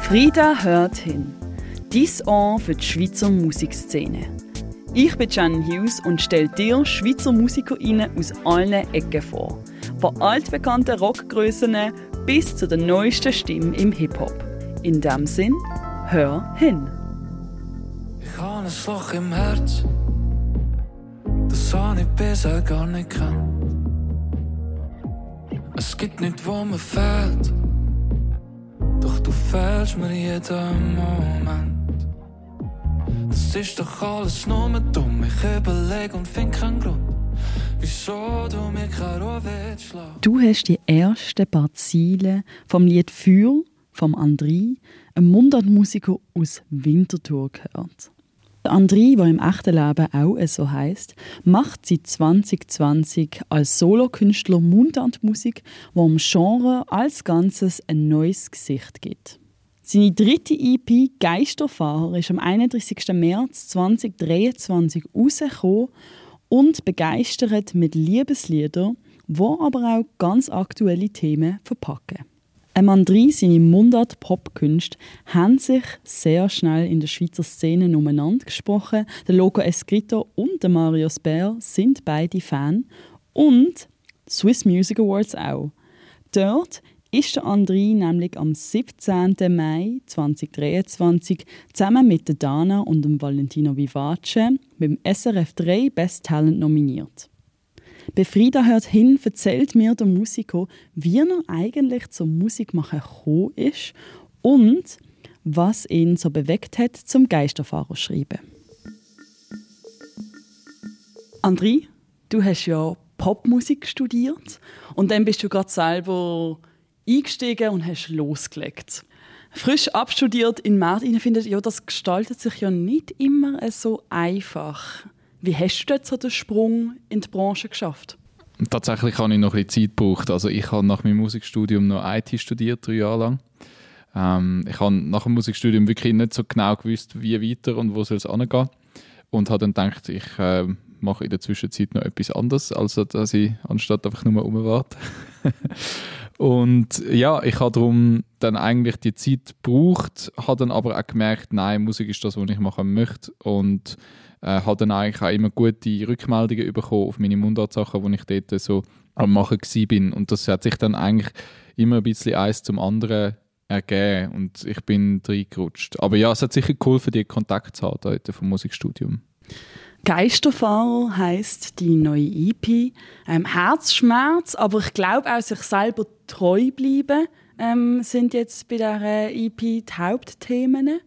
Frieda hört hin. Dies Ohr für die Schweizer Musikszene. Ich bin Jan Hughes und stelle dir Schweizer MusikerInnen aus allen Ecken vor. Von altbekannten Rockgrößen bis zu der neuesten Stimme im Hip-Hop. In dem Sinn, hör hin. Ich habe ein Loch im Herz, das habe ich bisher gar nicht kennt. Es gibt nichts, wo mir fehlt, doch du fehlst mir jeden Moment. Das ist doch alles nur dumm, ich überlege und finde keinen Grund. Wieso du mir keine Ruhe willst Du hast die ersten paar Ziele vom Lied «Für» vom André, einem Mundartmusiker aus Winterthur, gehört. André, der im echten Leben auch so heißt, macht seit 2020 als Solokünstler Mundartmusik, wo dem Genre als Ganzes ein neues Gesicht gibt. Seine dritte EP Geisterfahrer ist am 31. März 2023 rausgekommen und begeistert mit Liebesliedern, wo aber auch ganz aktuelle Themen verpacken. Ein André, seine Mundart-Popkünste, haben sich sehr schnell in der Schweizer Szene umeinander gesprochen. Der Loco Escrito und der Marius Bär sind beide Fan und Swiss Music Awards auch. Dort ist der André nämlich am 17. Mai 2023 zusammen mit der Dana und dem Valentino Vivace beim SRF 3 Best Talent nominiert. Bei Frieda hört hin, erzählt mir der Musiker, wie er eigentlich zum Musikmachen gekommen ist und was ihn so bewegt hat, zum Geisterfahrer schreiben. André, du hast ja Popmusik studiert und dann bist du gerade selber eingestiegen und hast losgelegt. Frisch abstudiert in März, ich finde, ja, das gestaltet sich ja nicht immer so einfach. Wie hast du jetzt so den Sprung in die Branche geschafft? Tatsächlich habe ich noch ein bisschen Zeit gebraucht. Also ich habe nach meinem Musikstudium noch IT studiert, drei Jahre lang. Ähm, ich habe nach dem Musikstudium wirklich nicht so genau gewusst, wie weiter und wo soll es angehen. Und habe dann gedacht, ich äh, mache in der Zwischenzeit noch etwas anderes, als dass ich anstatt einfach nur umwarte. und ja, ich habe darum dann eigentlich die Zeit gebraucht, habe dann aber auch gemerkt, nein, Musik ist das, was ich machen möchte und äh, habe dann eigentlich auch immer gute Rückmeldungen bekommen auf meine Mundartsachen, die ich dort so am Machen bin und das hat sich dann eigentlich immer ein bisschen eins zum anderen ergeben und ich bin reingerutscht. Aber ja, es hat sicher geholfen, die Kontakt zu haben heute vom Musikstudium. Geisterfahrer heißt die neue EP. Ähm, Herzschmerz, aber ich glaube auch sich selber treu bleiben ähm, sind jetzt bei dieser EP die Hauptthemen.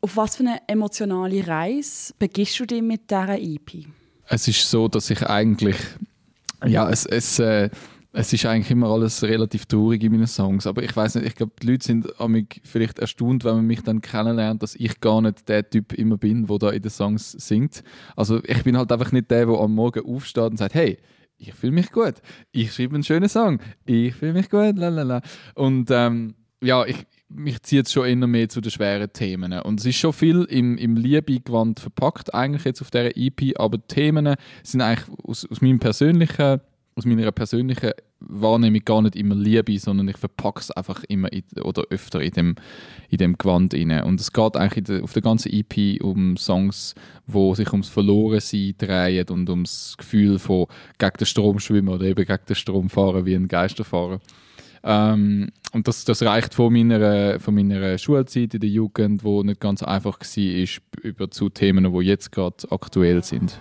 Auf was für eine emotionale Reise begibst du dich mit dieser EP? Es ist so, dass ich eigentlich, ja, es, es, äh, es ist eigentlich immer alles relativ traurig in meinen Songs, aber ich weiß nicht, ich glaube, die Leute sind mich vielleicht erstaunt, wenn man mich dann kennenlernt, dass ich gar nicht der Typ immer bin, der da in den Songs singt. Also ich bin halt einfach nicht der, der am Morgen aufsteht und sagt, hey, ich fühle mich gut, ich schreibe einen schönen Song, ich fühle mich gut, lalala. Und ähm, ja, ich, mich zieht es schon immer mehr zu den schweren Themen. Und es ist schon viel im, im Liebe-Gewand verpackt, eigentlich jetzt auf dieser EP, aber die Themen sind eigentlich aus, aus meinem persönlichen aus meiner persönlichen Wahrnehmung gar nicht immer Liebe, sondern ich verpacke es einfach immer in, oder öfter in dem, in dem Gewand rein. Und es geht eigentlich der, auf der ganzen EP um Songs, wo sich ums Verlorensein drehen und ums Gefühl von gegen den Strom schwimmen oder eben gegen den Strom fahren wie ein Geisterfahrer. Ähm, und das, das reicht von meiner, von meiner Schulzeit in der Jugend, wo nicht ganz einfach war, über zu Themen, die jetzt gerade aktuell sind.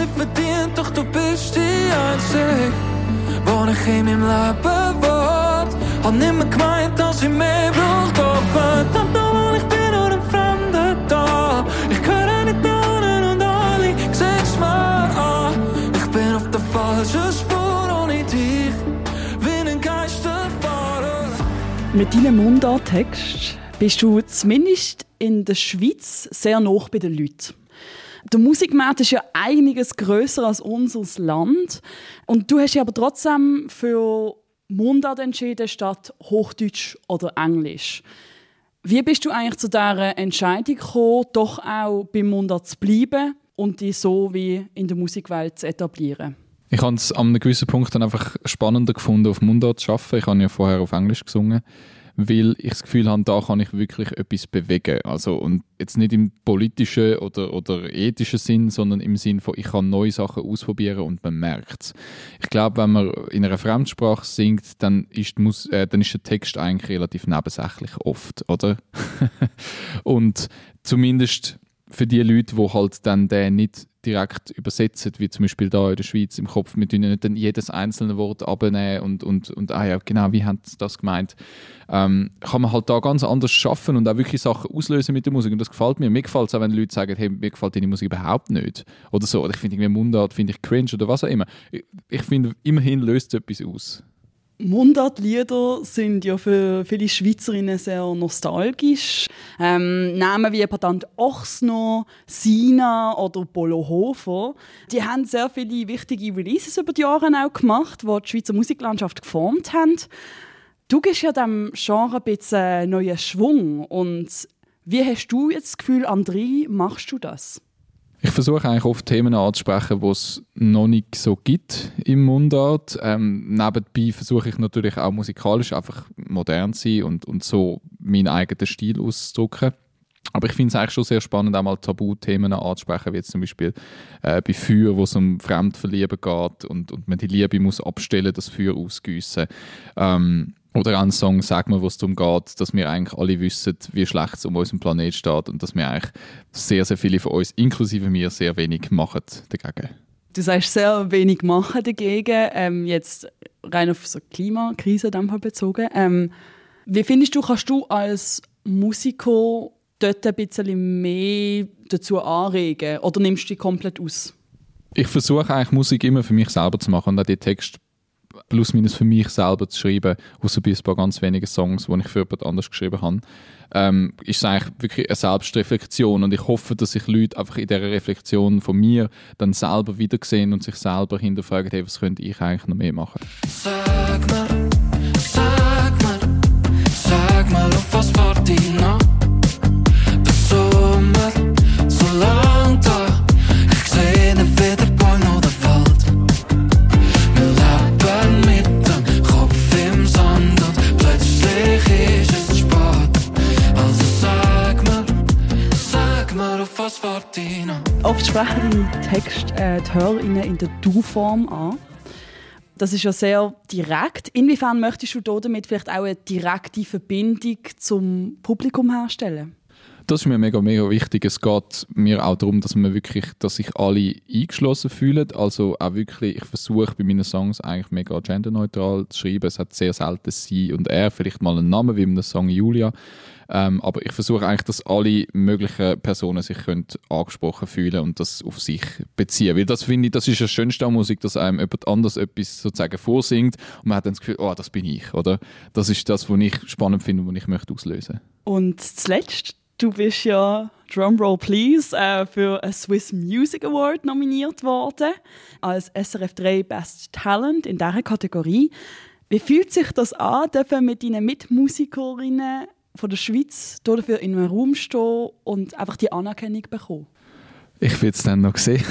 Nicht verdient, doch du bist die Einzige, wo ich in meinem Leben. Hab nicht mehr gemeint, dass ich mehr brauche, doch verdammt nochmal, ich bin nur ein Fremder da. Ich gehöre nicht da und alle sehen's mir an. Ich bin auf der falschen Spur. Mit deinem Mundarttext bist du zumindest in der Schweiz sehr nah bei den Leuten. Der Musikmarkt ist ja einiges größer als unser Land. Und du hast dich aber trotzdem für Mundart entschieden statt Hochdeutsch oder Englisch. Wie bist du eigentlich zu dieser Entscheidung gekommen, doch auch beim Mundart zu bleiben und dich so wie in der Musikwelt zu etablieren? Ich habe es an einem gewissen Punkt dann einfach spannender gefunden, auf Mundart zu arbeiten. Ich habe ja vorher auf Englisch gesungen, weil ich das Gefühl habe, da kann ich wirklich etwas bewegen. Also, und jetzt nicht im politischen oder, oder ethischen Sinn, sondern im Sinn von, ich kann neue Sachen ausprobieren und man merkt es. Ich glaube, wenn man in einer Fremdsprache singt, dann ist, Mus äh, dann ist der Text eigentlich relativ nebensächlich oft, oder? und zumindest für die Leute, die halt dann den nicht direkt übersetzen, wie zum Beispiel da in der Schweiz im Kopf, wir tun nicht jedes einzelne Wort abnehmen und, und, und ah ja, genau, wie haben sie das gemeint, ähm, kann man halt da ganz anders schaffen und auch wirklich Sachen auslösen mit der Musik und das gefällt mir. Mir gefällt es auch, wenn Leute sagen, hey, mir gefällt deine Musik überhaupt nicht oder so, oder ich finde irgendwie Mundart, finde ich cringe oder was auch immer. Ich, ich finde, immerhin löst es etwas aus. Mundartlieder sind ja für viele Schweizerinnen sehr nostalgisch. Ähm, Namen wie Patent Ochsner, Sina oder Polo Hofer, die haben sehr viele wichtige Releases über die Jahre auch gemacht, die die Schweizer Musiklandschaft geformt haben. Du gibst ja dem Genre ein bisschen neuen Schwung. Und wie hast du jetzt das Gefühl, André, machst du das? Ich versuche eigentlich oft Themen anzusprechen, die es noch nicht so gibt im Mundart. Ähm, nebenbei versuche ich natürlich auch musikalisch einfach modern zu sein und, und so meinen eigenen Stil auszudrücken. Aber ich finde es eigentlich schon sehr spannend, auch mal Tabuthemen anzusprechen, wie jetzt zum Beispiel äh, bei Feuer, wo es um Fremdverlieben geht und, und man die Liebe muss abstellen, das Feuer ausgüssen. Ähm, oder auch ein Song, sag mal, wo es darum geht, dass wir eigentlich alle wissen, wie schlecht es um unseren Planet steht und dass wir eigentlich sehr, sehr viele von uns, inklusive mir, sehr wenig machen dagegen. Du sagst sehr wenig machen dagegen, ähm, jetzt rein auf so Klimakrise bezogen. Ähm, wie findest du, kannst du als Musiker dort ein bisschen mehr dazu anregen oder nimmst du die komplett aus? Ich versuche eigentlich Musik immer für mich selber zu machen und auch die Texte plus minus für mich selber zu schreiben, außer bei ein paar ganz wenigen Songs, die ich für jemand anders geschrieben habe, ähm, ist es eigentlich wirklich eine Selbstreflexion und ich hoffe, dass sich Leute einfach in dieser Reflexion von mir dann selber wiedersehen und sich selber hinterfragen, hey, was könnte ich eigentlich noch mehr machen. Sag mal, sag mal, sag mal, auf was wart ich noch? Oft sprechen im Text äh, die HörerInnen in der Du-Form an. Das ist ja sehr direkt. Inwiefern möchtest du damit vielleicht auch eine direkte Verbindung zum Publikum herstellen? Das ist mir mega, mega wichtig. Es geht mir auch darum, dass man wirklich, dass sich alle eingeschlossen fühlen. Also auch wirklich, ich versuche bei meinen Songs eigentlich mega genderneutral zu schreiben. Es hat sehr selten sie und er, vielleicht mal einen Namen wie in einem Song Julia. Ähm, aber ich versuche eigentlich, dass alle möglichen Personen sich können angesprochen fühlen und das auf sich beziehen. Weil das finde ich, das ist das Schönste an Musik, dass einem jemand anders etwas sozusagen vorsingt und man hat dann das Gefühl, oh, das bin ich, oder? Das ist das, was ich spannend finde und was ich möchte auslösen. Und zuletzt, du bist ja Drumroll Please äh, für einen Swiss Music Award nominiert worden als SRF 3 Best Talent in dieser Kategorie. Wie fühlt sich das an, dürfen mit deinen Mitmusikerinnen von der Schweiz dafür in einem Raum stehen und einfach die Anerkennung bekommen? Ich will es dann noch sehen.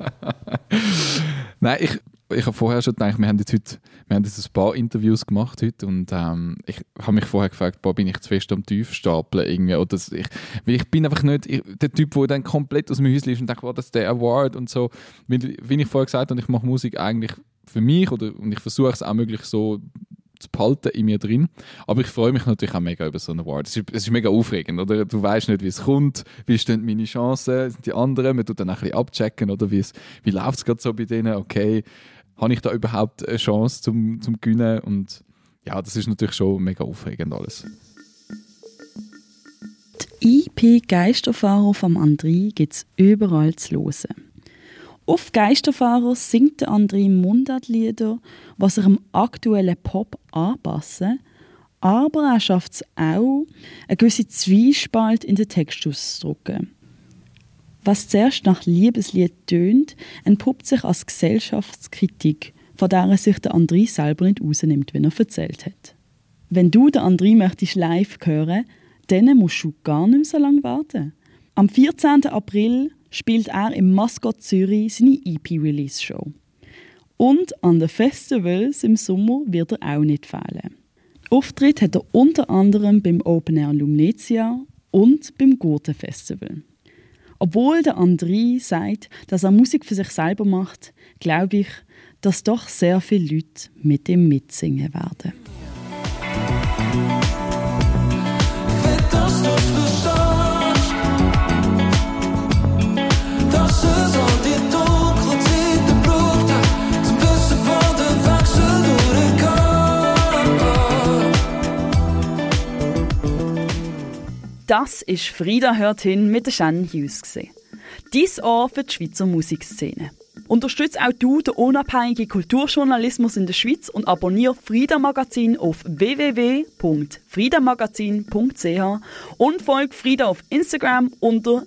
Nein, ich, ich habe vorher schon gedacht, wir haben jetzt heute wir haben jetzt ein paar Interviews gemacht heute und ähm, ich habe mich vorher gefragt, boah, bin ich zu fest am Tiefstapeln irgendwie oder ich, weil ich bin einfach nicht ich, der Typ, der dann komplett aus dem Häuschen ist und denkt, boah, das ist der Award und so. Wie, wie ich vorher gesagt habe, ich mache Musik eigentlich für mich oder, und ich versuche es auch möglich so zu behalten in mir drin. Aber ich freue mich natürlich auch mega über so einen Award. Es ist, es ist mega aufregend, oder? Du weißt nicht, wie es kommt, wie stehen meine Chancen, sind die anderen, man tut dann ein bisschen abchecken, oder? Wie, wie läuft es gerade so bei denen, okay, habe ich da überhaupt eine Chance zum, zum Gewinnen? Und ja, das ist natürlich schon mega aufregend alles. Die IP Geisterfahrer vom André gibt es überall zu hören. Auf Geisterfahrer singt der André Mundartlieder, was sich am aktuellen Pop anpassen. Aber er schafft es auch, eine gewisse Zwiespalt in den Text auszudrücken. Was zuerst nach Liebeslied tönt, entpuppt sich als Gesellschaftskritik, von der er sich der André selber nicht rausnimmt, wenn er erzählt hat. Wenn du den André möchtest live hören, dann musst du gar nicht mehr so lange warten. Am 14. April spielt er im Mascot Zürich seine EP-Release-Show. Und an den Festivals im Sommer wird er auch nicht fehlen. Auftritt hat er unter anderem beim Open Air Lumnezia und beim Gurten Festival. Obwohl der André sagt, dass er Musik für sich selber macht, glaube ich, dass doch sehr viele Leute mit ihm mitsingen werden. Das ist Frieda hört hin mit der Shannon Hughes. Dies Ohr für die Schweizer Musikszene. Unterstütze auch du den unabhängigen Kulturjournalismus in der Schweiz und abonniere Frieda Magazin auf www.friedamagazin.ch und folge Frieda auf Instagram unter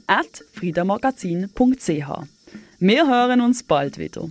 @friedamagazin.ch. Wir hören uns bald wieder.